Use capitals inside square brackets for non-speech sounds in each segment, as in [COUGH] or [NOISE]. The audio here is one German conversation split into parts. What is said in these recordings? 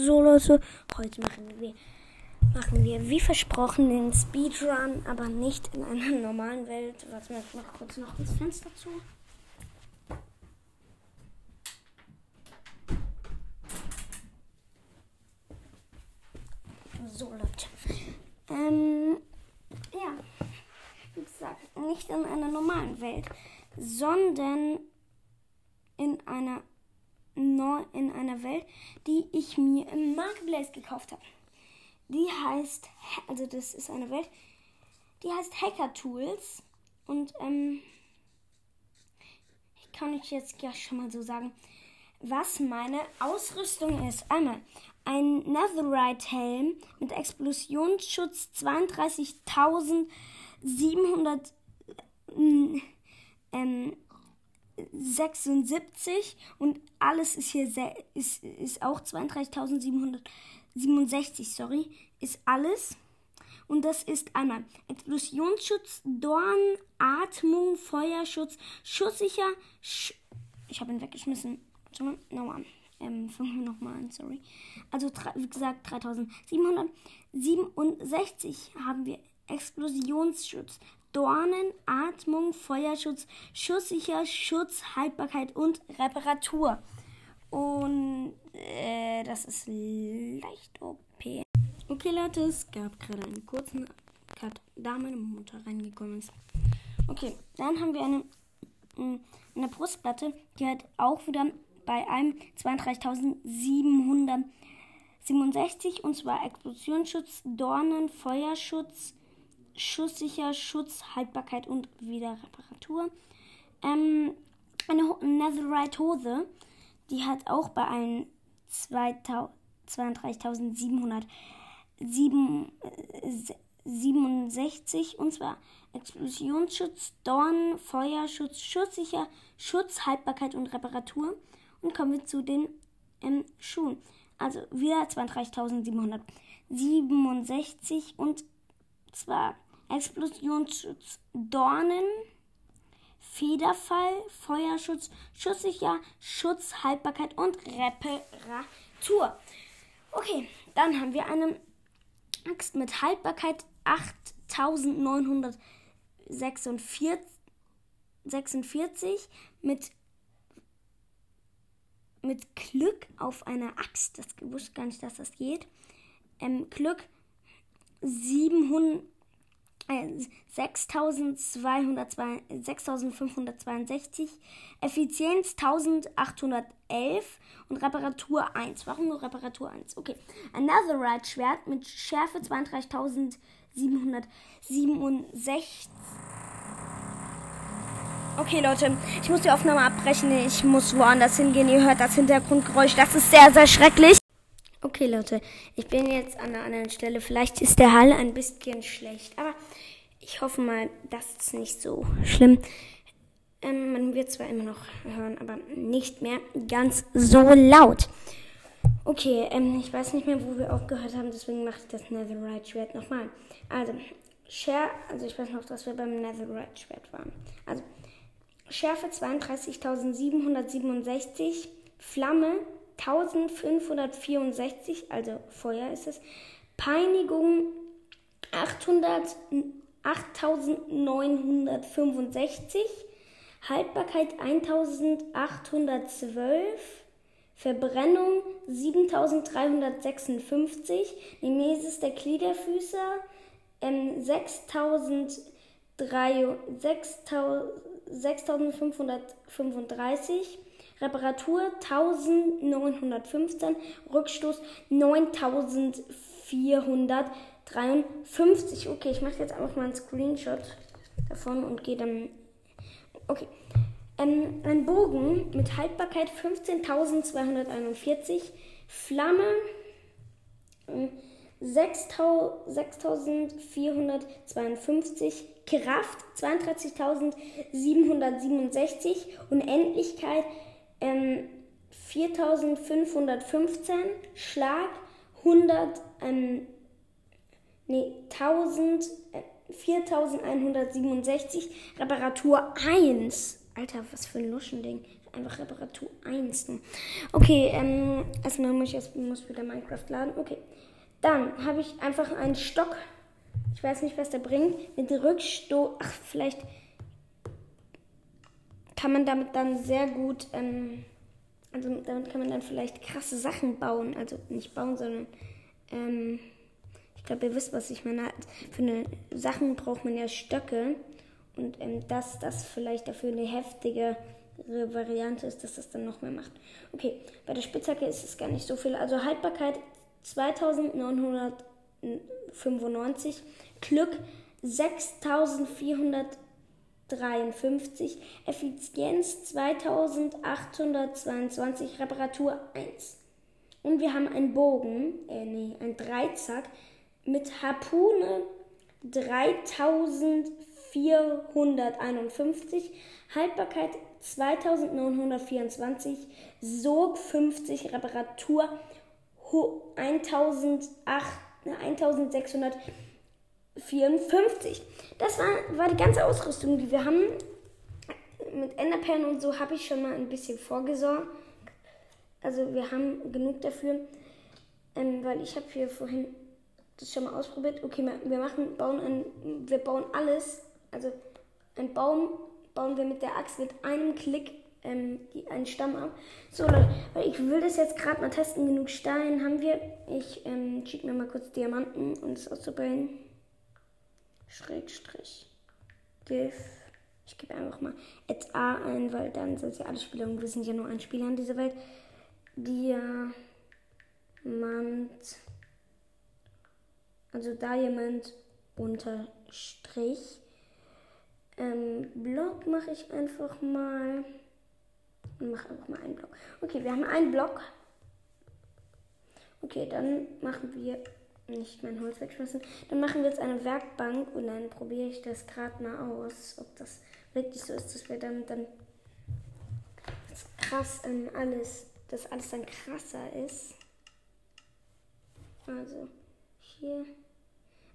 So Leute, heute machen wir, machen wir wie versprochen den Speedrun, aber nicht in einer [LAUGHS] normalen Welt. Warte mal, ich mach kurz noch das Fenster zu. So Leute. Ähm, ja, wie gesagt, nicht in einer normalen Welt, sondern in einer neu in einer Welt, die ich mir im Marketplace gekauft habe. Die heißt, also das ist eine Welt, die heißt Hacker Tools. Und ähm, ich kann euch jetzt ja schon mal so sagen, was meine Ausrüstung ist. Einmal ein Netherite Helm mit Explosionsschutz 32.700 ähm, 76 und alles ist hier ist, ist auch 32.767, sorry, ist alles. Und das ist einmal Explosionsschutz, Dorn, Atmung, Feuerschutz, schusssicher. Sch ich habe ihn weggeschmissen. Nochmal. Ähm, fangen wir nochmal an, sorry. Also, wie gesagt, 3767 haben wir Explosionsschutz, Dornen, Atmung, Feuerschutz, schusssicher, Schutz, Haltbarkeit und Reparatur. Und äh, das ist leicht OP. Okay, Leute, es gab gerade einen kurzen Cut, da meine Mutter reingekommen ist. Okay, dann haben wir eine, mm, eine Brustplatte, die hat auch wieder bei einem 32.767 und zwar Explosionsschutz, Dornen, Feuerschutz, schusssicher, Schutz, Haltbarkeit und Wiederreparatur. Ähm, eine Netherite Hose, die hat auch bei allen 32.767 und zwar Explosionsschutz, Dorn, Feuerschutz, schusssicher, Schutz, Haltbarkeit und Reparatur. Und kommen wir zu den ähm, Schuhen. Also wieder 32.767 und zwar Explosionsschutz, Dornen, Federfall, Feuerschutz, schusssicher, Schutz, Haltbarkeit und Reparatur. Okay, dann haben wir eine Axt mit Haltbarkeit 8946 mit mit Glück auf einer Axt. Das wusste gar nicht, dass das geht. Ähm, Glück 700 6562, Effizienz 1811 und Reparatur 1. Warum nur Reparatur 1? Okay. Another Right Schwert mit Schärfe 32767. Okay, Leute, ich muss die Aufnahme abbrechen. Ich muss woanders hingehen. Ihr hört das Hintergrundgeräusch. Das ist sehr, sehr schrecklich. Okay, Leute, ich bin jetzt an einer anderen Stelle. Vielleicht ist der Hall ein bisschen schlecht, aber ich hoffe mal, das ist nicht so schlimm. Ähm, man wird zwar immer noch hören, aber nicht mehr ganz so laut. Okay, ähm, ich weiß nicht mehr, wo wir aufgehört haben, deswegen mache ich das Netherite Schwert nochmal. Also, Share, also ich weiß noch, dass wir beim Netherite Schwert waren. Also, Schärfe 32.767, Flamme 1564, also Feuer ist es. Peinigung 800, 8965, Haltbarkeit 1812, Verbrennung 7356, Nemesis der Gliederfüßer ähm, 6535, Reparatur 1915, Rückstoß 9453. Okay, ich mache jetzt einfach mal einen Screenshot davon und gehe dann. Okay. Ähm, ein Bogen mit Haltbarkeit 15.241, Flamme äh, 6452, Kraft 32.767, Unendlichkeit ähm, 4515, Schlag 100, ähm, nee, 1000, äh, 4167, Reparatur 1. Alter, was für ein Luschending. Einfach Reparatur 1. Okay, ähm, erstmal muss ich jetzt muss wieder Minecraft laden. Okay. Dann habe ich einfach einen Stock. Ich weiß nicht, was der bringt. Mit Rückstoß. Ach, vielleicht kann man damit dann sehr gut. Ähm, also damit kann man dann vielleicht krasse Sachen bauen. Also nicht bauen, sondern. Ähm, glaube, ihr wisst, was ich meine. Für eine Sachen braucht man ja Stöcke. Und ähm, dass das vielleicht dafür eine heftige Variante ist, dass das dann noch mehr macht. Okay, bei der Spitzhacke ist es gar nicht so viel. Also Haltbarkeit 2995, Glück 6453, Effizienz 2822, Reparatur 1. Und wir haben einen Bogen, äh, nee, ein Dreizack mit Harpune 3451, Haltbarkeit 2924, Sog 50, Reparatur 1654. Das war, war die ganze Ausrüstung, die wir haben. Mit Enderperlen und so habe ich schon mal ein bisschen vorgesorgt. Also wir haben genug dafür, ähm, weil ich habe hier vorhin das schon mal ausprobiert. Okay, wir machen, bauen ein, wir bauen alles. Also ein Baum bauen wir mit der Axt mit einem Klick ähm, die, einen Stamm ab. So Leute, weil ich will das jetzt gerade mal testen. Genug Stein haben wir. Ich ähm, schiebe mir mal kurz Diamanten, um das auszubilden. Schrägstrich. Div. Ich gebe einfach mal et A ein, weil dann sind sie alle Spieler und wir sind ja nur ein Spieler in dieser Welt. Diamant. Also Diamond unterstrich. Ähm, Block mache ich einfach mal. Mache einfach mal einen Block. Okay, wir haben einen Block. Okay, dann machen wir nicht mein Holz wegschmeißen. Dann machen wir jetzt eine Werkbank und dann probiere ich das gerade mal aus, ob das wirklich so ist, dass wir dann dann das krass ähm, alles, dass alles dann krasser ist. Also hier.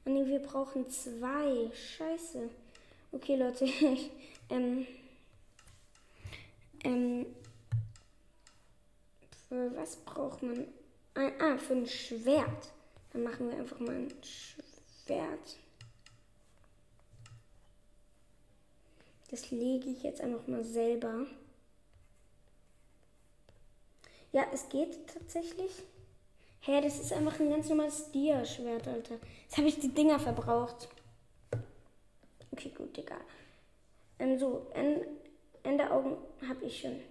Ah, nee, wir brauchen zwei. Scheiße. Okay, Leute, [LAUGHS] ähm, ähm, für was braucht man? Ah, für ein Schwert. Dann machen wir einfach mal ein Schwert. Das lege ich jetzt einfach mal selber. Ja, es geht tatsächlich. Hä, das ist einfach ein ganz normales Dia-Schwert, Alter. Jetzt habe ich die Dinger verbraucht. Okay, gut, egal. Ähm, so, Ende Augen habe ich schon.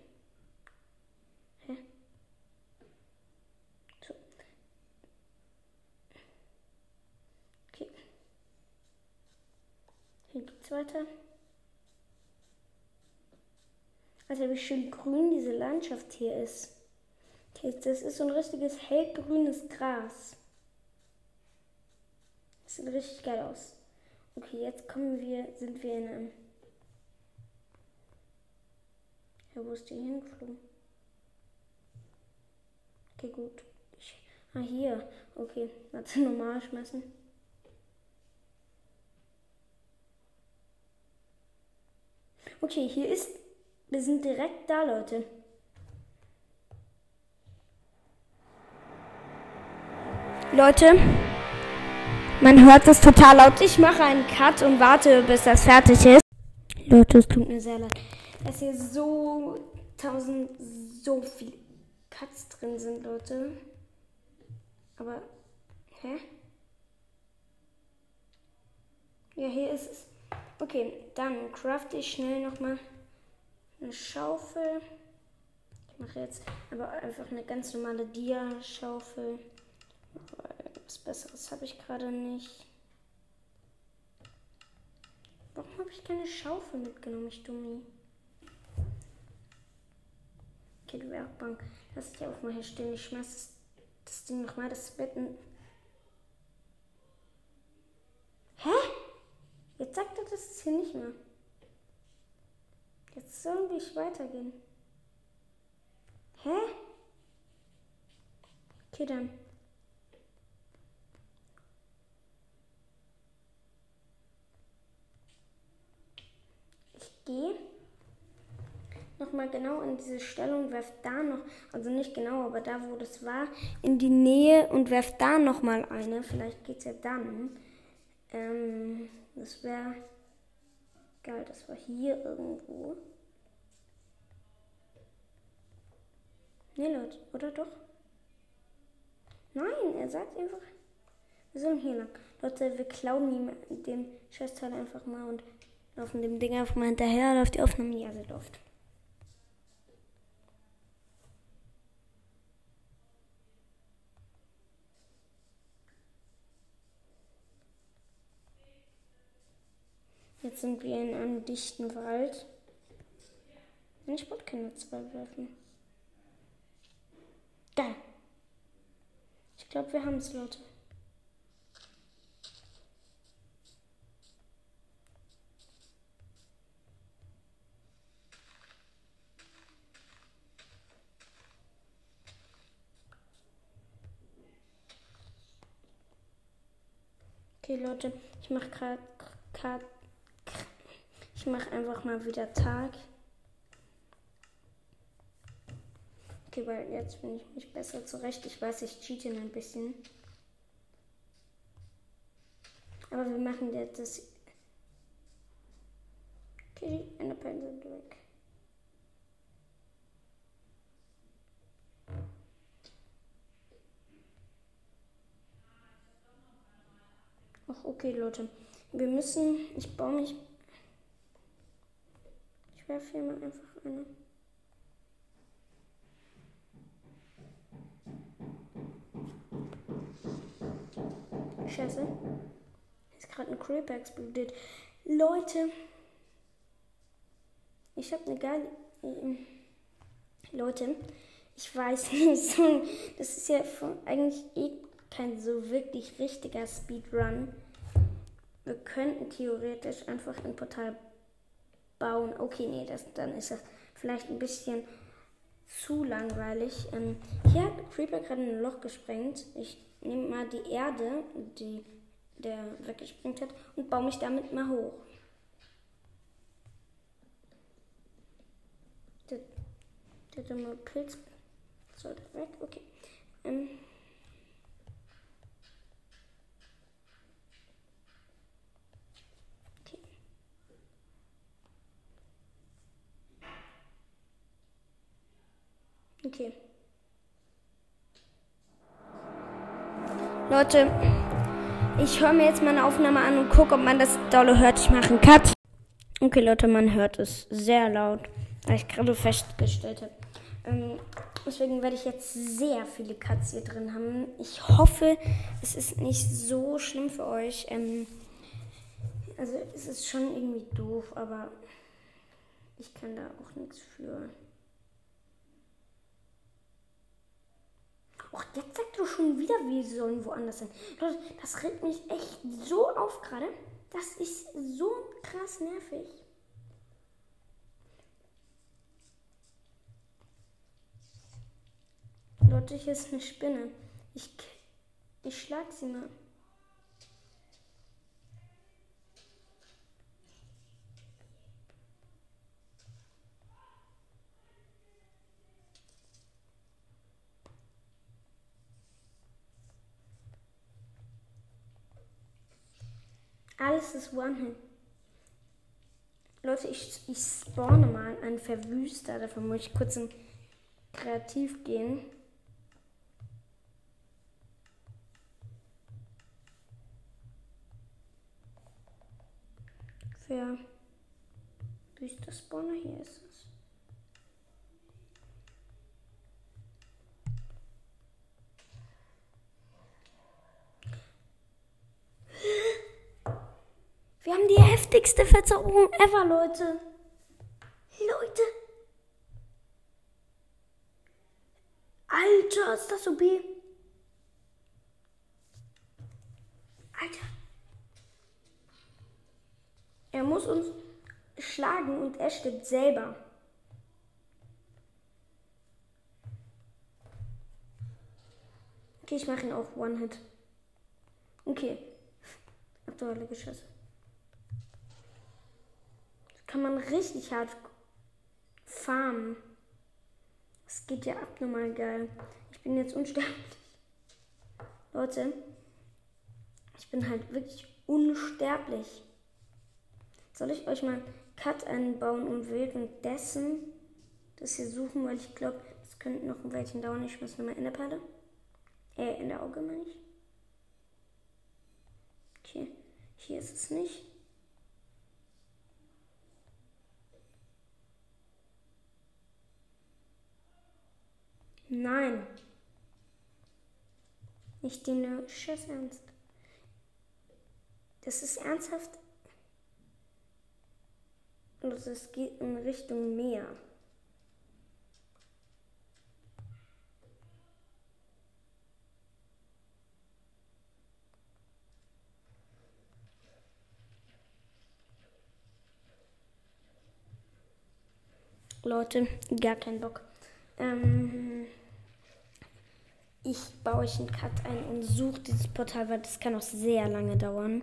Hä? So. Okay. Hier geht's weiter. Also wie schön grün diese Landschaft hier ist. Okay, das ist so ein richtiges hellgrünes Gras. Das sieht richtig geil aus. Okay, jetzt kommen wir, sind wir in einem Ja, wo ist die hingeflogen? Okay, gut. Ich, ah, hier. Okay, warte, [LAUGHS] normal schmeißen. Okay, hier ist. Wir sind direkt da, Leute. Leute, man hört das total laut. Ich mache einen Cut und warte, bis das fertig ist. Leute, es tut mir sehr leid dass hier so tausend, so viele Cuts drin sind, Leute. Aber, hä? Ja, hier ist es. Okay, dann crafte ich schnell nochmal eine Schaufel. Ich mache jetzt aber einfach eine ganz normale Dia-Schaufel. Was Besseres habe ich gerade nicht. Warum habe ich keine Schaufel mitgenommen, ich Dummi? Okay, die Werkbank. Lass ich auch mal hier stehen. Ich schmeiß das, das Ding nochmal, das Bett. Hä? Jetzt sagt er, das hier nicht mehr. Jetzt sollen wir weitergehen. Hä? Okay, dann. Gehe nochmal genau in diese Stellung, werft da noch, also nicht genau, aber da, wo das war, in die Nähe und werft da nochmal eine. Vielleicht geht es ja dann. Ähm, das wäre geil, das war hier irgendwo. Nee, Leute, oder doch? Nein, er sagt einfach, wir sollen hier lang. Leute, wir klauen ihm den Scheißteil einfach mal und laufen dem Ding einfach mal hinterher, läuft die Aufnahme, ja, sie läuft. Jetzt sind wir in einem dichten Wald. Ich wollte keine zwei werfen. Geil. Ich glaube, wir haben es, Leute. Okay, Leute, ich mache gerade ich mache einfach mal wieder Tag. Okay, weil jetzt bin ich mich besser zurecht. Ich weiß, ich cheate ein bisschen. Aber wir machen jetzt das. Okay, eine Pinsel weg. Ach, okay, Leute. Wir müssen. Ich baue mich ich werfe hier mal einfach eine. Scheiße. Ist gerade ein Creeper explodiert. Leute. Ich habe eine geile. Leute, ich weiß [LAUGHS] nicht. Das ist ja eigentlich eh kein so wirklich richtiger Speedrun. Wir könnten theoretisch einfach ein Portal bauen. Okay, nee, das, dann ist das vielleicht ein bisschen zu langweilig. Ähm, hier hat Creeper gerade ein Loch gesprengt. Ich nehme mal die Erde, die der weggesprengt hat, und baue mich damit mal hoch. Der, der dumme Pilz sollte weg. Okay. Ähm, Okay. Leute, ich höre mir jetzt meine Aufnahme an und gucke, ob man das dolle hört. Ich mache einen Cut. Okay, Leute, man hört es sehr laut, weil ich gerade festgestellt habe. Ähm, deswegen werde ich jetzt sehr viele Cuts hier drin haben. Ich hoffe, es ist nicht so schlimm für euch. Ähm, also es ist schon irgendwie doof, aber ich kann da auch nichts für. Och, jetzt sagt du schon wieder, wir sollen woanders sein. Leute, das regt mich echt so auf gerade. Das ist so krass nervig. Leute, hier ist eine Spinne. Ich, ich schlag sie mal. Ist One-Hit. Leute, ich, ich spawne mal einen Verwüster. Dafür muss ich kurz in Kreativ gehen. Verwüster Spawner, hier ist es. Wir haben die heftigste Verzauberung ever, Leute. Leute. Alter, ist das so B? Alter. Er muss uns schlagen und er stirbt selber. Okay, ich mache ihn auch One-Hit. Okay. Aktuelle Geschosse kann man richtig hart farmen. Es geht ja abnormal geil. Ich bin jetzt unsterblich. Leute, ich bin halt wirklich unsterblich. Soll ich euch mal Cut einbauen und währenddessen das hier suchen, weil ich glaube, das könnte noch ein Weilchen dauern. Ich muss nochmal in der Palle. Äh, in der Auge meine ich. Okay, hier ist es nicht. Nein. Nicht den Schiss ernst. Das ist ernsthaft. Also es geht in Richtung Meer. Leute, gar keinen Bock. Ähm, ich baue euch einen Cut ein und suche dieses Portal, weil das kann auch sehr lange dauern.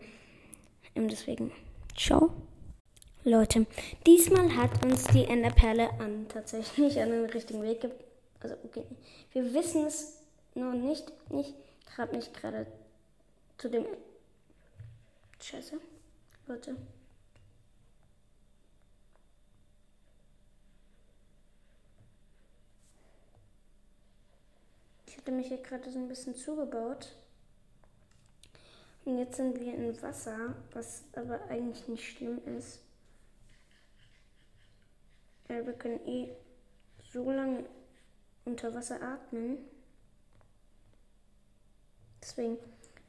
Ähm, deswegen, ciao. Leute, diesmal hat uns die Enderperle an tatsächlich an den richtigen Weg ge Also, okay. Wir wissen es noch nicht. Ich grab mich gerade zu dem. Scheiße. Leute. Hatte mich hier gerade so ein bisschen zugebaut. Und jetzt sind wir in Wasser, was aber eigentlich nicht schlimm ist. Ja, wir können eh so lange unter Wasser atmen. Deswegen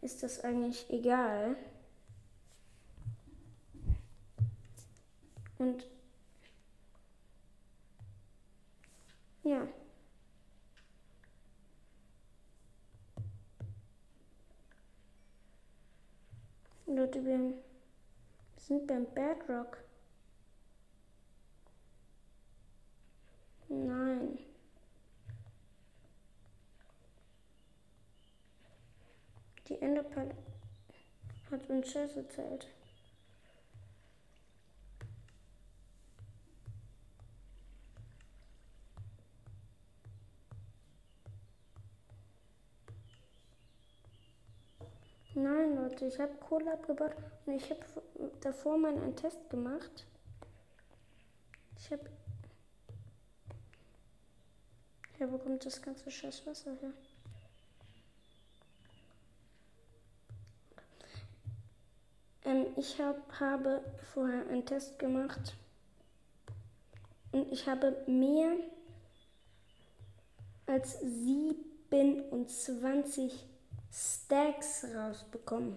ist das eigentlich egal. Und ja. Leute, wir sind beim Bedrock. Nein. Die Enderperle hat uns Scheiß erzählt. Nein, Leute, ich habe Kohle abgebaut und ich habe davor mal einen Test gemacht. Ich habe. Ja, wo kommt das ganze scheiß Wasser her? Ähm, ich hab, habe vorher einen Test gemacht und ich habe mehr als 27 Stacks rausbekommen.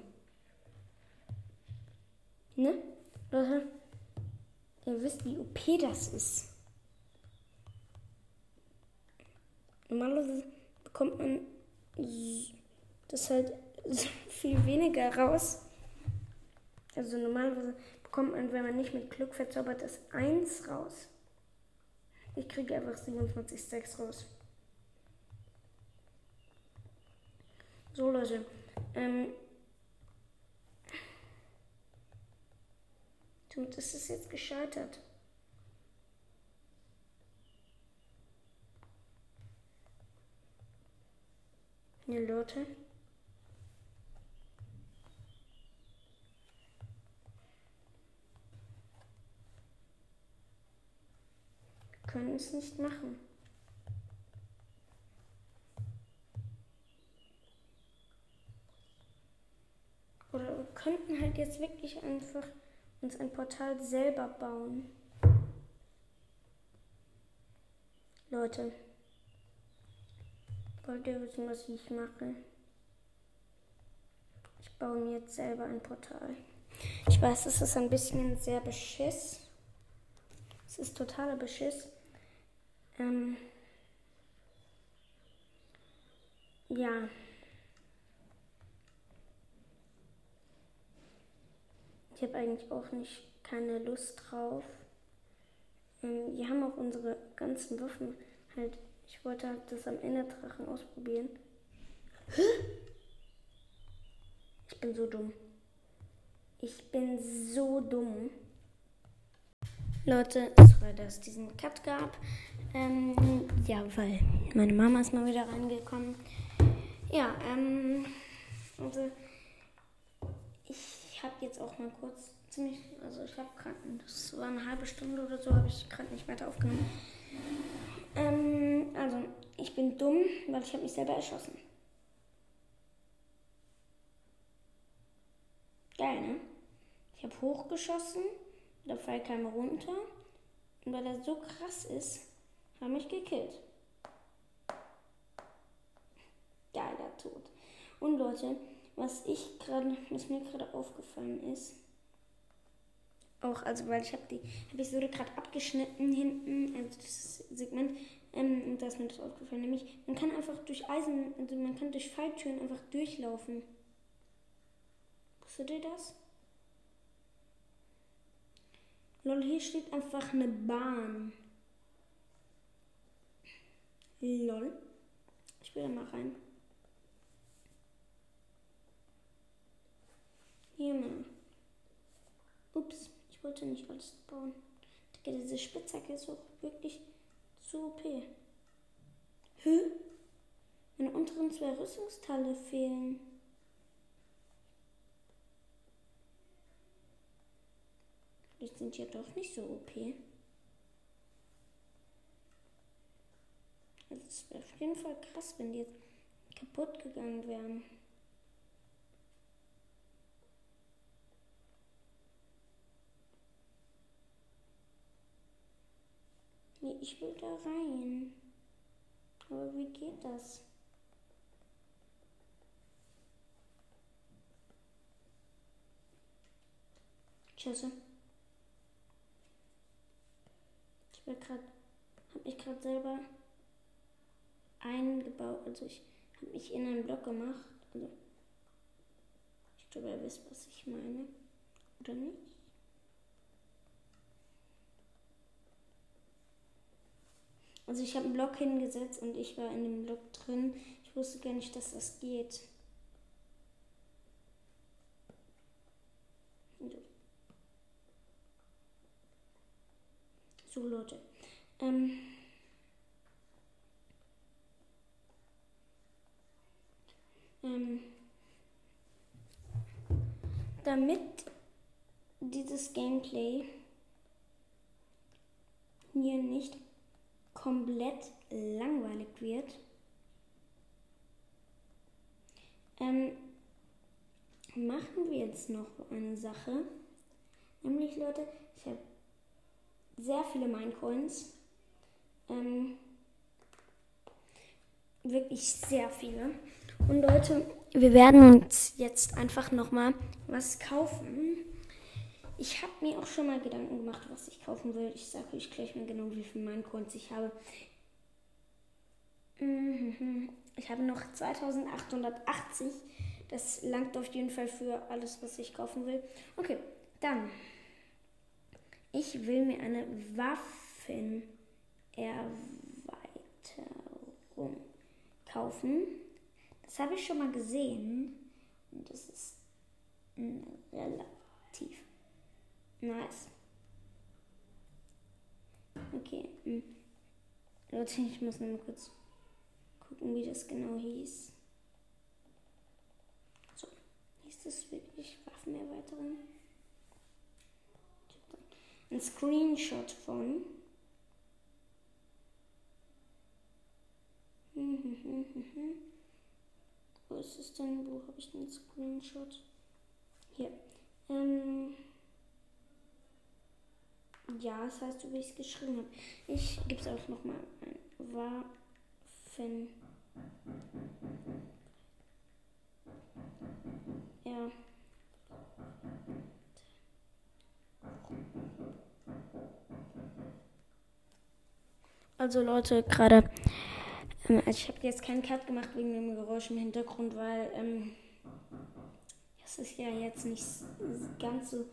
Ne? Leute, ihr wisst, wie OP das ist. Normalerweise bekommt man das halt [LAUGHS] so viel weniger raus. Also normalerweise bekommt man, wenn man nicht mit Glück verzaubert ist, 1 raus. Ich kriege einfach 27 Stacks raus. So, Leute. Ähm, Damit ist es jetzt gescheitert. Ja, Leute. können es nicht machen. Oder wir könnten halt jetzt wirklich einfach uns ein Portal selber bauen. Leute, wollt ihr wissen, was ich mache? Ich baue mir jetzt selber ein Portal. Ich weiß, es ist ein bisschen sehr beschiss. Es ist totaler Beschiss. Ähm ja. Habe eigentlich auch nicht keine Lust drauf. Ähm, wir haben auch unsere ganzen Waffen halt. Ich wollte halt das am Enderdrachen ausprobieren. Ich bin so dumm. Ich bin so dumm. Leute, sorry, dass es diesen Cut gab. Ähm, ja, weil meine Mama ist mal wieder reingekommen. Ja, ähm, also ich habe jetzt auch mal kurz ziemlich, also ich habe gerade, das war eine halbe Stunde oder so, habe ich gerade nicht weiter aufgenommen. Ähm, also ich bin dumm, weil ich habe mich selber erschossen. Geil, ne? Ich habe hochgeschossen, der Pfeil kam runter und weil er so krass ist, hat mich gekillt. Geiler Tod. Und Leute, was ich gerade, was mir gerade aufgefallen ist, auch, also weil ich habe die Episode gerade abgeschnitten hinten, also das Segment, ähm, und da ist mir das aufgefallen, nämlich man kann einfach durch Eisen, also man kann durch Falltüren einfach durchlaufen. Wusstet ihr das? Lol, hier steht einfach eine Bahn. Lol. Ich will da mal rein. Mal. Ups, ich wollte nicht alles bauen. Digga, diese Spitzhacke ist auch wirklich zu OP. Hä? Meine unteren zwei Rüstungsteile fehlen. Die sind ja doch nicht so OP. Also es wäre auf jeden Fall krass, wenn die jetzt kaputt gegangen wären. Nee, ich will da rein. Aber wie geht das? Tschüss. Ich will gerade, habe mich gerade selber eingebaut. Also ich habe mich in einen Block gemacht. Also ich glaube, ihr wisst, was ich meine. Oder nicht? Also ich habe einen Block hingesetzt und ich war in dem Block drin. Ich wusste gar nicht, dass das geht. So, Leute. Ähm ähm damit dieses Gameplay hier nicht komplett langweilig wird, ähm, machen wir jetzt noch eine Sache. Nämlich, Leute, ich habe sehr viele Minecoins. Ähm, wirklich sehr viele. Und Leute, wir werden uns jetzt einfach nochmal was kaufen. Ich habe mir auch schon mal Gedanken gemacht, was ich kaufen will. Ich sage euch gleich mal genau, wie viele Minecoins ich habe. Mhm. Ich habe noch 2880. Das langt auf jeden Fall für alles, was ich kaufen will. Okay, dann ich will mir eine Waffenerweiterung kaufen. Das habe ich schon mal gesehen. Und das ist relativ nice. Okay. Hm. Leute, ich muss noch mal kurz gucken, wie das genau hieß. So, hieß das wirklich Waffenerweiterung? ein Screenshot von. Wo ist es denn? Wo habe ich den Screenshot? Hier. Ähm ja, das heißt, wie ich es geschrieben habe. Ich gebe es auch nochmal ein. Waffen. Ja. Also Leute, gerade, ähm, also ich habe jetzt keinen Cut gemacht wegen dem Geräusch im Hintergrund, weil ähm, es ist ja jetzt nicht ganz so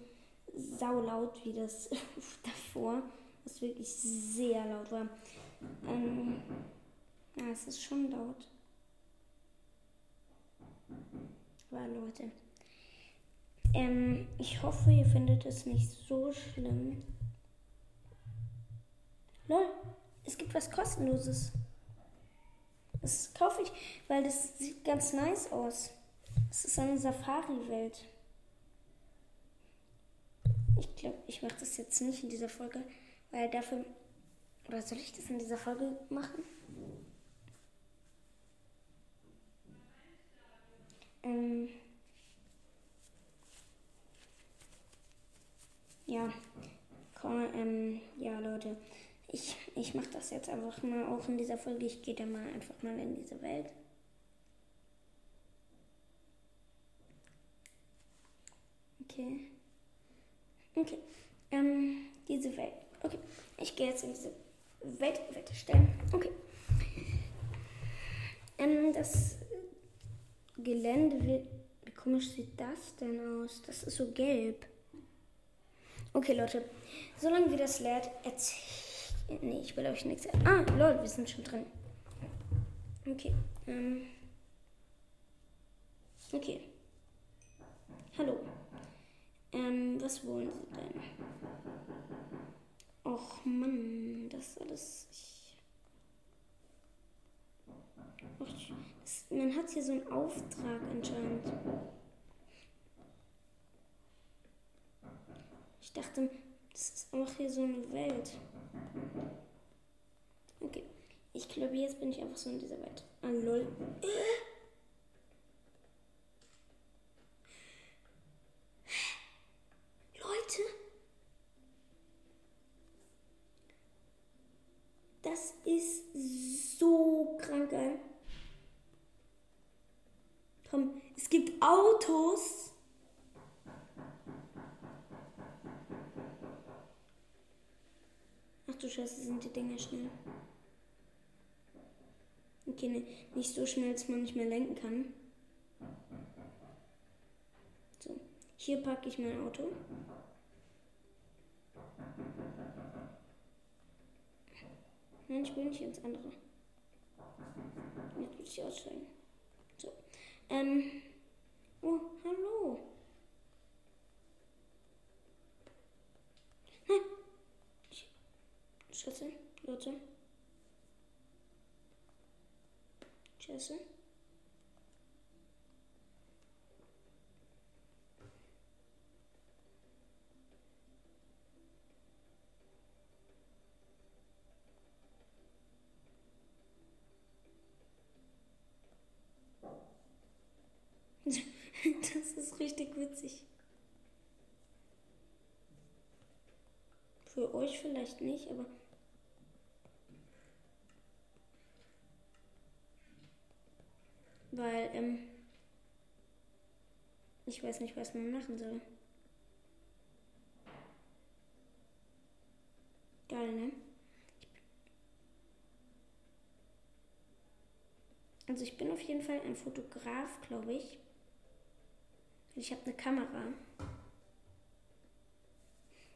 saulaut wie das [LAUGHS] davor, was wirklich sehr laut war. Ähm, ja, es ist schon laut. Aber Leute, ähm, ich hoffe, ihr findet es nicht so schlimm. Lol, es gibt was kostenloses. Das kaufe ich, weil das sieht ganz nice aus. Es ist eine Safari-Welt. Ich glaube, ich mache das jetzt nicht in dieser Folge, weil dafür. Oder soll ich das in dieser Folge machen? Ähm. Ja. Komm, ähm, ja, Leute. Ich, ich mache das jetzt einfach mal auch in dieser Folge. Ich gehe da mal einfach mal in diese Welt. Okay. Okay. Ähm, diese Welt. Okay. Ich gehe jetzt in diese Welt, Welt stellen. Okay. Ähm, das Gelände wird. Wie komisch sieht das denn aus? Das ist so gelb. Okay, Leute. Solange wie das lädt, erzähl. Nee, ich will euch nichts. Ah, lol, wir sind schon drin. Okay. Ähm. Okay. Hallo. Ähm, was wollen Sie denn? Och Mann, das alles. Och, das, man hat hier so einen Auftrag anscheinend. Ich dachte, das ist auch hier so eine Welt. Okay. Ich glaube, jetzt bin ich einfach so in dieser Welt. Ah, lol. Leute. Das ist so krank geil. Komm, es gibt Autos. du Scheiße, sind die Dinger schnell. Okay, ne, nicht so schnell, dass man nicht mehr lenken kann. Hier packe ich mein Auto. Nein, ich will nicht ins andere. Jetzt muss ich aussteigen. So. Ähm. Oh, hallo. Nein. Schätze, Leute. Schätze. Richtig witzig. Für euch vielleicht nicht, aber Weil, ähm, ich weiß nicht, was man machen soll. Geil, ne? Also ich bin auf jeden Fall ein Fotograf, glaube ich. Ich habe eine Kamera.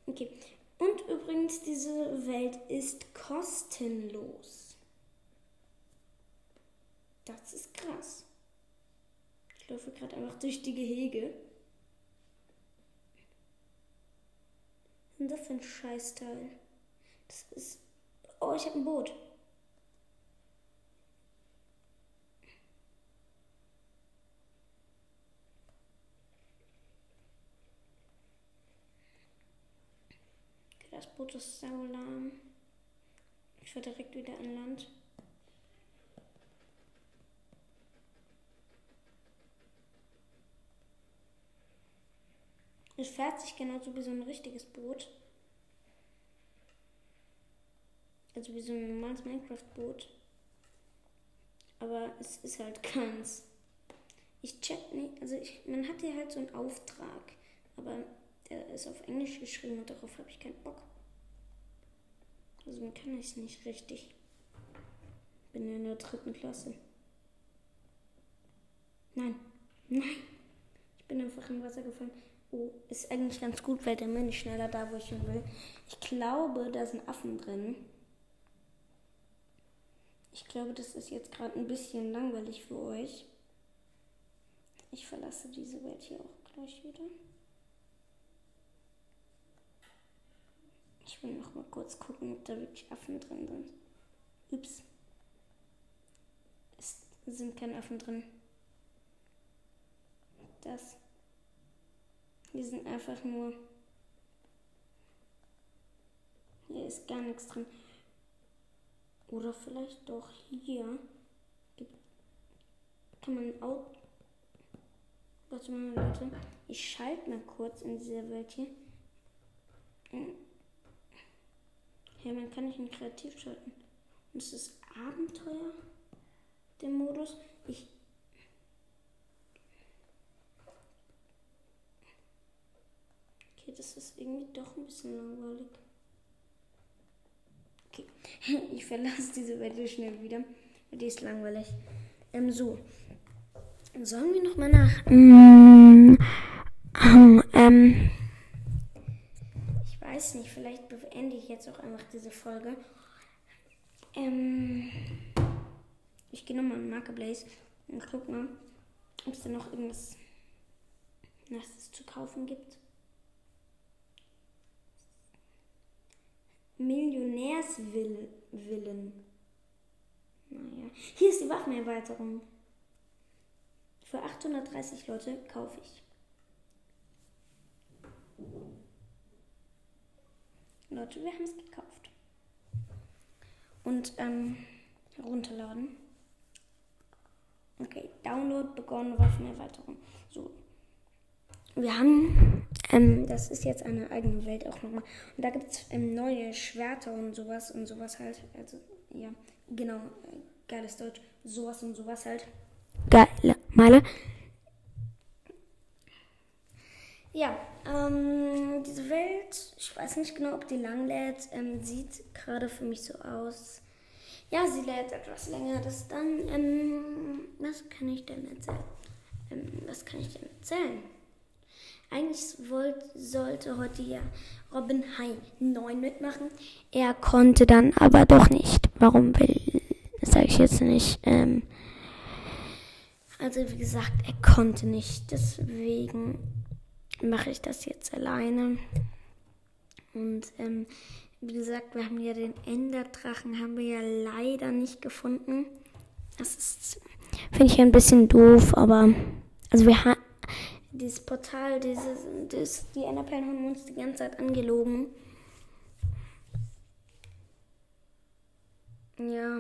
Okay. Und übrigens, diese Welt ist kostenlos. Das ist krass. Ich laufe gerade einfach durch die Gehege. Was ist das für ein Scheißteil? Das ist. Oh, ich habe ein Boot. Okay, das Boot ist saulahm. Ich fahre direkt wieder an Land. Es fährt sich genauso wie so ein richtiges Boot. Also wie so ein normales Minecraft-Boot. Aber es ist halt keins. Ich check nicht, also ich, man hat hier halt so einen Auftrag. Aber der ist auf Englisch geschrieben und darauf habe ich keinen Bock. Also kann ich es nicht richtig. Bin in der dritten Klasse. Nein, nein. Ich bin einfach im Wasser gefallen. Oh, ist eigentlich ganz gut, weil dann bin ich schneller da, wo ich hin will. Ich glaube, da sind Affen drin. Ich glaube, das ist jetzt gerade ein bisschen langweilig für euch. Ich verlasse diese Welt hier auch gleich wieder. Ich will noch mal kurz gucken, ob da wirklich Affen drin sind. Ups. Es sind keine Affen drin. Das. Hier sind einfach nur. Hier ist gar nichts drin. Oder vielleicht doch hier. Kann man auch. Warte mal, Leute. Ich schalte mal kurz in dieser Welt hier. Ja, man kann nicht in kreativ schalten. Und es ist Abenteuer, der Modus. Ich. Okay, das ist irgendwie doch ein bisschen langweilig. Okay, [LAUGHS] ich verlasse diese Welt schnell wieder. Die ist langweilig. Ähm, so. Sollen wir nochmal nach. Mm, ähm weiß nicht, vielleicht beende ich jetzt auch einfach diese Folge. Ähm, ich gehe nochmal in Marketplace und guck mal, ob es da noch irgendwas Nasses zu kaufen gibt. Millionärswillen. Naja. Hier ist die Waffenerweiterung. Für 830 Leute kaufe ich. Leute, wir haben es gekauft. Und ähm, runterladen. Okay, Download begonnen, Waffenerweiterung. So. Wir haben, ähm, das ist jetzt eine eigene Welt auch nochmal. Und da gibt es ähm, neue Schwerter und sowas und sowas halt. Also, ja, genau, äh, geiles Deutsch. Sowas und sowas halt. Geile Meile. Ja, ähm, diese Welt, ich weiß nicht genau, ob die lang lädt, ähm, sieht gerade für mich so aus. Ja, sie lädt etwas länger. Das dann, ähm, was kann ich denn erzählen? Ähm, was kann ich denn erzählen? Eigentlich wollt, sollte heute ja Robin High 9 mitmachen. Er konnte dann aber doch nicht. Warum will, sage ich jetzt nicht. Ähm, also wie gesagt, er konnte nicht. Deswegen mache ich das jetzt alleine. Und ähm, wie gesagt, wir haben ja den Enderdrachen, haben wir ja leider nicht gefunden. Das ist, finde ich ein bisschen doof, aber also wir haben dieses Portal, dieses, das, die Enderperlen haben uns die ganze Zeit angelogen. Ja,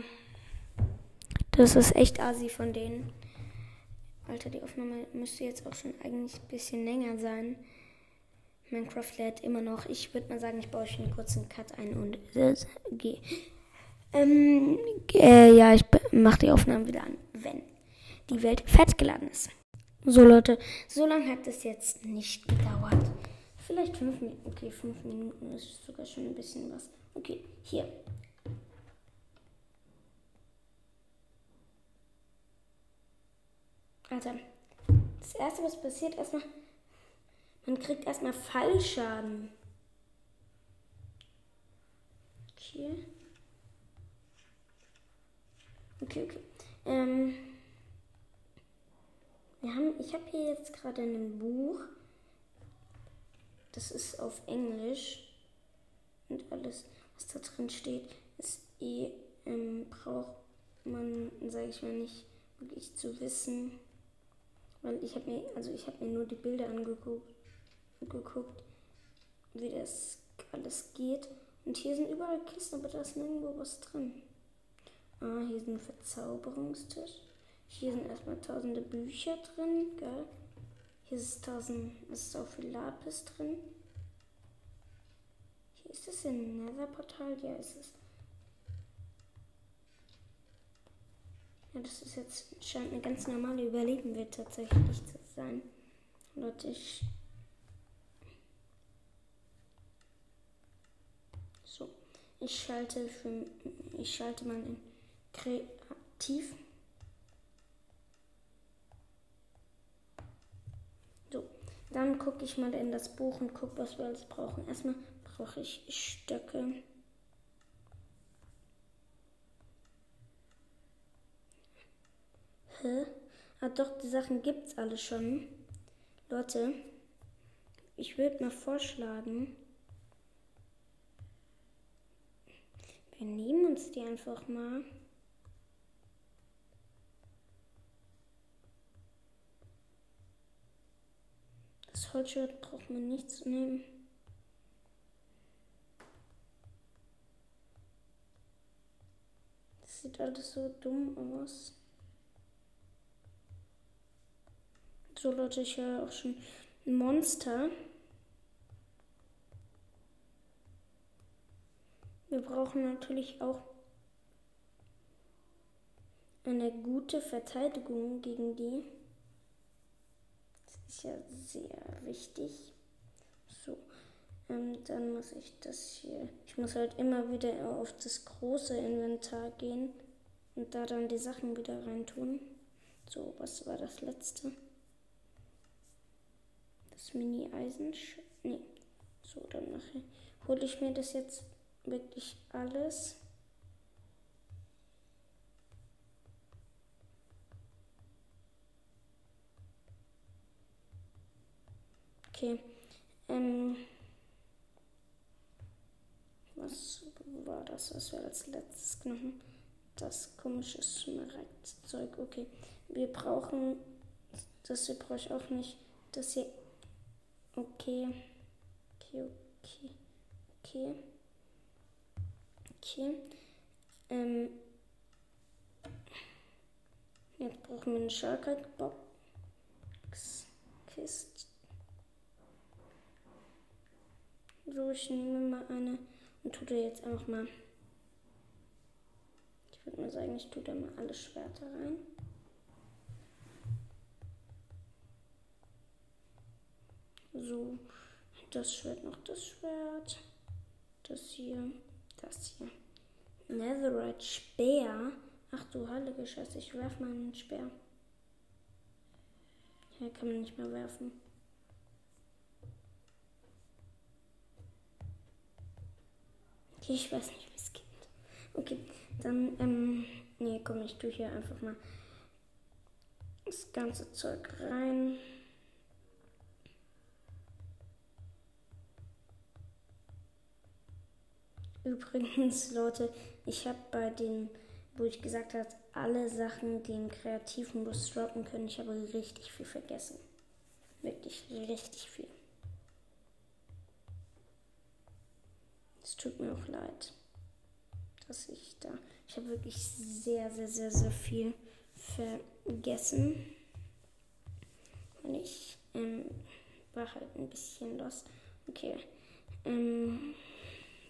das ist echt assi von denen. Alter, die Aufnahme müsste jetzt auch schon eigentlich ein bisschen länger sein. Minecraft lädt immer noch. Ich würde mal sagen, ich baue euch einen kurzen Cut ein und äh, gehe. Ähm, äh, ja, ich mache die Aufnahme wieder an, wenn die Welt fett geladen ist. So Leute, so lange hat es jetzt nicht gedauert. Vielleicht fünf Minuten. Okay, fünf Minuten ist sogar schon ein bisschen was. Okay, hier. Alter, das erste, was passiert, erstmal, man kriegt erstmal Fallschaden. Okay. Okay, okay. Ähm, wir haben, ich habe hier jetzt gerade ein Buch. Das ist auf Englisch. Und alles, was da drin steht, ist eh, ähm, braucht man, sage ich mal, nicht wirklich zu wissen. Weil ich habe mir, also ich habe mir nur die Bilder angeguckt, geguckt, wie das alles geht. Und hier sind überall Kisten, aber da ist nirgendwo was drin. Ah, hier ist ein Verzauberungstisch. Hier sind erstmal tausende Bücher drin, geil. Hier ist tausend, ist auch viel Lapis drin. Hier ist das ein Nether-Portal? Ja, ist es. Ja, das ist jetzt, scheint eine ganz normale Überleben wird tatsächlich zu sein. Leute, ich. So. Ich schalte für. Ich schalte mal in kreativ. So. Dann gucke ich mal in das Buch und gucke, was wir alles brauchen. Erstmal brauche ich Stöcke. Hä? Ah doch, die Sachen gibt's alle schon. Leute, ich würde mal vorschlagen. Wir nehmen uns die einfach mal. Das Holzschwert braucht man nicht zu nehmen. Das sieht alles so dumm aus. So Leute, ich höre auch schon Monster. Wir brauchen natürlich auch eine gute Verteidigung gegen die. Das ist ja sehr wichtig. So, ähm, dann muss ich das hier. Ich muss halt immer wieder auf das große Inventar gehen und da dann die Sachen wieder reintun. So, was war das letzte? Das Mini-Eisen. Nee. So, dann nachher hole ich mir das jetzt wirklich alles. Okay. Ähm, was war das, was wir als letztes genommen Das komische Smaragdzeug. Okay. Wir brauchen. Das hier brauche ich auch nicht. Das hier. Okay. Okay, okay. Okay. Okay. Ähm, jetzt brauchen wir eine Shulker-Box. Kiste. So, ich nehme mal eine und tue da jetzt einfach mal. Ich würde mal sagen, ich tue da mal alle Schwerter rein. So, das Schwert noch das Schwert. Das hier das hier. Netherite Speer. Ach du heilige Scheiße, ich werf mal einen Speer. Hier kann man nicht mehr werfen. Okay, ich weiß nicht, wie es geht. Okay, dann, ähm, nee, komm, ich tue hier einfach mal das ganze Zeug rein. Übrigens, Leute, ich habe bei den, wo ich gesagt habe, alle Sachen, die im kreativen Bus droppen können, ich habe richtig viel vergessen. Wirklich richtig viel. Es tut mir auch leid, dass ich da. Ich habe wirklich sehr, sehr, sehr, sehr viel vergessen. Und ich ähm, war halt ein bisschen los. Okay. Ähm,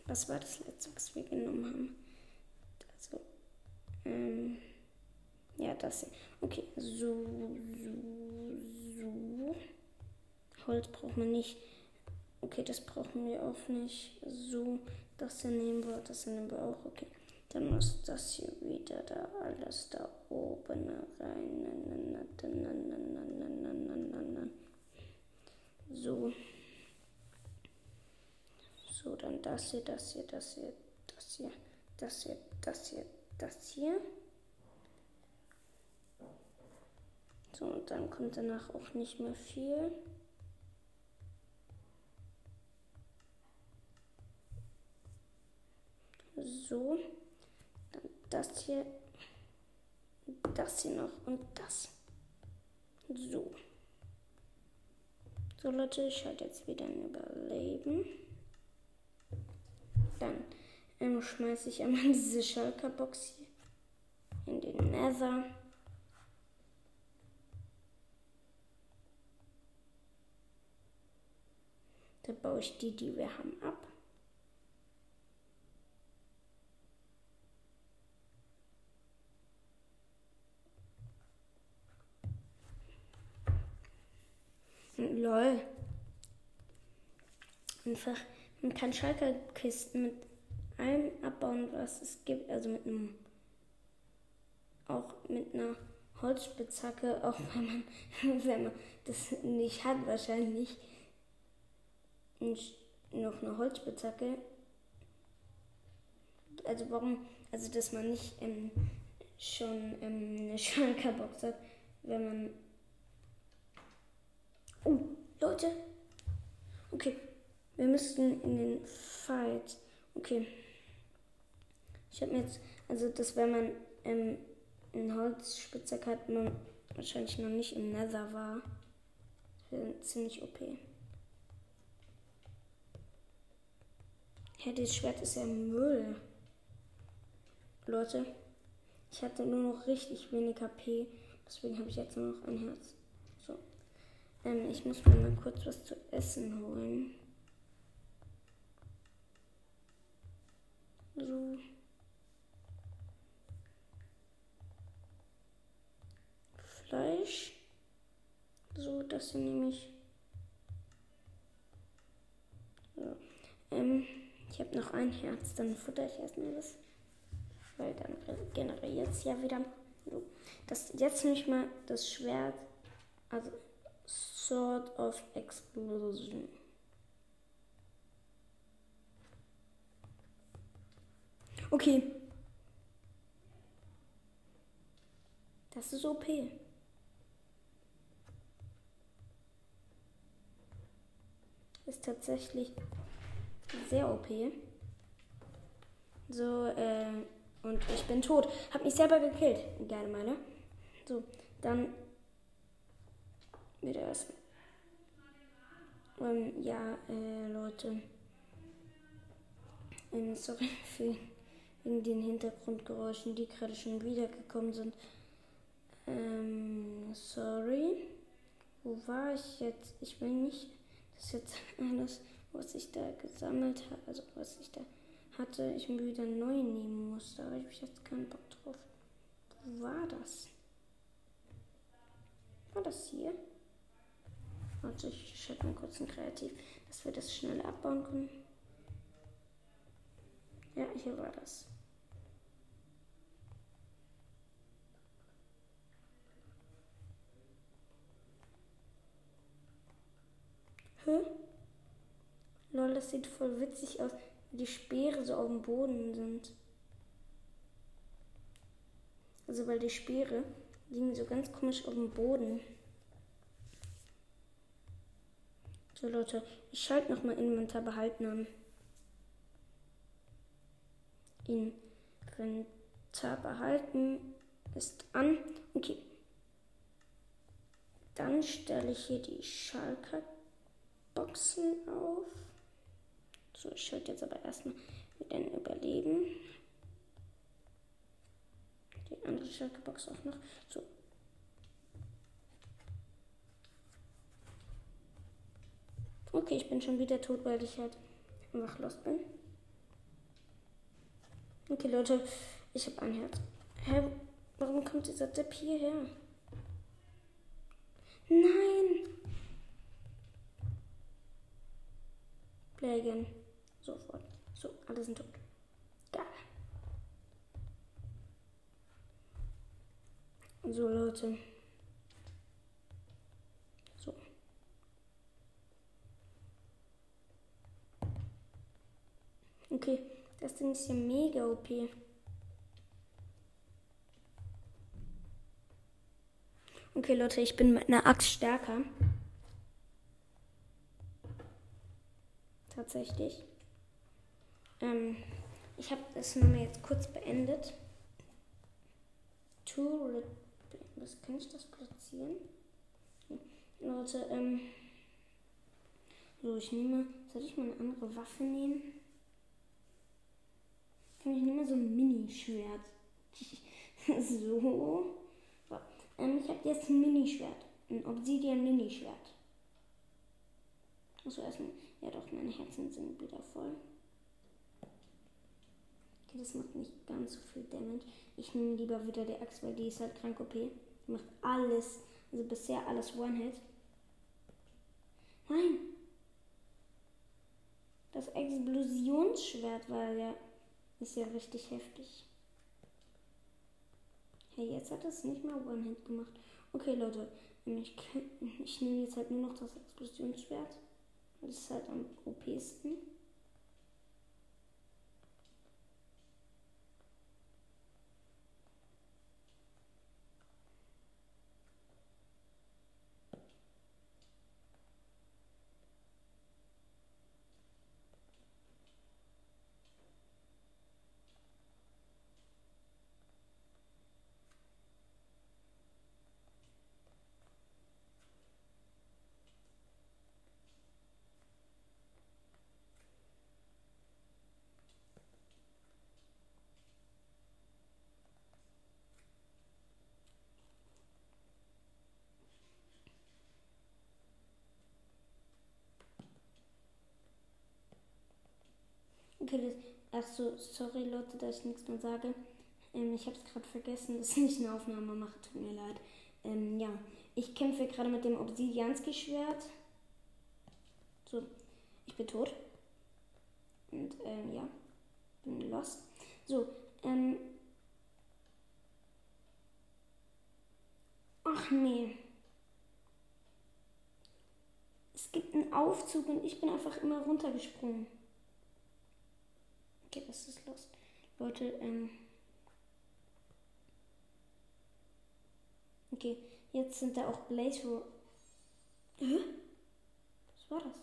was war das letzte, was wir genommen haben? Also, ähm, ja, das hier. Okay, so, so, so. Holz braucht man nicht. Okay, das brauchen wir auch nicht. So, das hier nehmen wir, das hier nehmen wir auch. Okay, dann muss das hier wieder da alles da oben rein. So. So, dann das hier, das hier, das hier, das hier, das hier, das hier, das hier. So, und dann kommt danach auch nicht mehr viel. So, dann das hier, das hier noch und das. So. So Leute, ich schalte jetzt wieder ein Überleben. Dann ähm, schmeiße ich einmal [LAUGHS] diese Schalker-Box hier in den Nether. Da baue ich die, die wir haben, ab. Lol. Einfach man kann Schalkerkisten mit allem abbauen, was es gibt. Also mit einem. Auch mit einer Holzspitzhacke, [LAUGHS] auch wenn man, wenn man das nicht hat, wahrscheinlich. noch eine Holzspitzhacke. Also warum, also dass man nicht ähm, schon ähm, eine [LAUGHS] Schalkerbox hat, wenn man. Oh, Leute. Okay, wir müssten in den Fight. Okay. Ich habe mir jetzt, also das, wenn man ähm, einen Holzspitzhack hat, man wahrscheinlich noch nicht im Nether war. Ziemlich OP. Ja, das Schwert ist ja Müll. Leute, ich hatte nur noch richtig wenig HP. Deswegen habe ich jetzt nur noch ein Herz. So. Ähm, ich muss mir mal kurz was zu essen holen. So. Fleisch. So, das hier nehme ich. So. Ähm, ich habe noch ein Herz, dann futter ich erstmal was. Weil dann generiert es ja wieder. So. Das, jetzt nehme ich mal das Schwert. Also Sword of Explosion. Okay. Das ist OP. Ist tatsächlich sehr OP. So, äh, und ich bin tot. Hab mich selber gekillt. Geile meine. So, dann wieder essen. Ähm, ja, äh, Leute. Ähm, sorry [LAUGHS] für wegen den Hintergrundgeräuschen, die gerade schon wiedergekommen sind. Ähm, sorry. Wo war ich jetzt? Ich will nicht, dass jetzt [LAUGHS] alles, was ich da gesammelt habe, also was ich da hatte, ich mir wieder neu nehmen musste. Aber ich habe jetzt keinen Bock drauf. Wo war das? War das hier? Warte, ich schalte mal kurz ein Kreativ, dass wir das schnell abbauen können. Ja, hier war das. Hä? Lol, das sieht voll witzig aus, wie die Speere so auf dem Boden sind. Also weil die Speere liegen so ganz komisch auf dem Boden. So Leute, ich schalte nochmal Inventar behalten an. Inventar behalten ist an. Okay. Dann stelle ich hier die Schalker Boxen auf. So, ich schalte jetzt aber erstmal mit den Überleben. Die andere Schalke-Box auch noch. So. Okay, ich bin schon wieder tot, weil ich halt einfach lost bin. Okay, Leute, ich habe ein Herz. Hä? Warum kommt dieser Depp hierher? Nein! Play Sofort. So, alle sind tot. Geil. So, Leute. So. Okay, das Ding ist ja mega OP. Okay, Leute, ich bin mit einer Axt stärker. Tatsächlich. Ähm, ich habe das nur jetzt kurz beendet. To was kann ich das platzieren? Leute, ähm, so ich nehme, soll ich mal eine andere Waffe nehmen? Ich nehme so ein Mini-Schwert. so. [LAUGHS] so. Ähm, ich habe jetzt ein Mini-Schwert. Ein Obsidian-Mini-Schwert. Achso, erstmal. Ja doch, meine Herzen sind wieder voll. Okay, das macht nicht ganz so viel Damage. Ich nehme lieber wieder die Axt, weil die ist halt krank OP. Die macht alles, also bisher alles One-Hit. Nein! Das Explosionsschwert war ja, ist ja richtig heftig. Hey, jetzt hat es nicht mal One-Hit gemacht. Okay, Leute, ich, [LAUGHS] ich nehme jetzt halt nur noch das Explosionsschwert. Das ist halt am OPsten. Okay, das, ach so, sorry Leute, dass ich nichts mehr sage. Ähm, ich habe es gerade vergessen, [LAUGHS] dass ich eine Aufnahme mache. Tut mir leid. Ähm, ja, ich kämpfe gerade mit dem Obsidianski-Schwert. So, ich bin tot. Und ähm, ja, bin lost. So, ähm. Ach nee. Es gibt einen Aufzug und ich bin einfach immer runtergesprungen. Okay, das ist lost. Leute, ähm. Okay, jetzt sind da auch Blaze Hä? Was war das?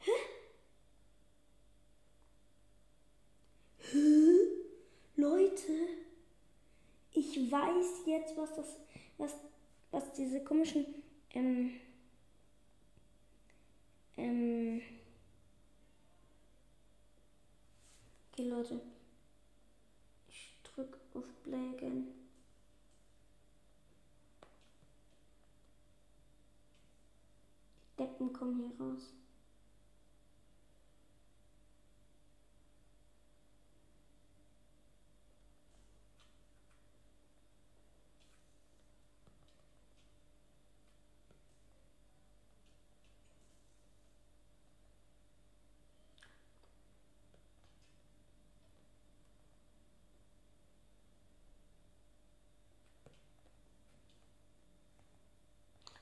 Hä? Hä? Leute, ich weiß jetzt, was das, was, was diese komischen, ähm, ähm, okay, Leute, ich drück auf Play again. Die Deppen kommen hier raus.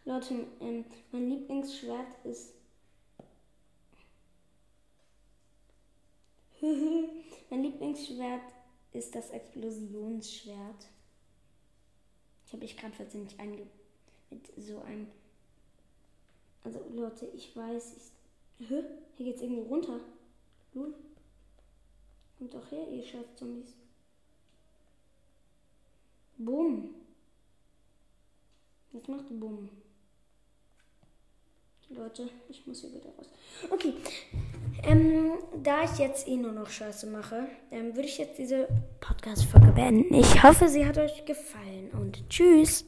Leute, ähm, mein Lieblingsschwert ist. [LAUGHS] mein Lieblingsschwert ist das Explosionsschwert. Ich habe mich gerade versehentlich einge mit so einem. Also Leute, ich weiß, ich. Hä? Hier geht's irgendwie runter. Lul. Kommt doch her, ihr scheiß Zombies. Bumm. Jetzt macht Bumm. Leute, ich muss hier wieder raus. Okay. Ähm, da ich jetzt eh nur noch Scheiße mache, ähm, würde ich jetzt diese Podcast-Folge beenden. Ich hoffe, sie hat euch gefallen und tschüss.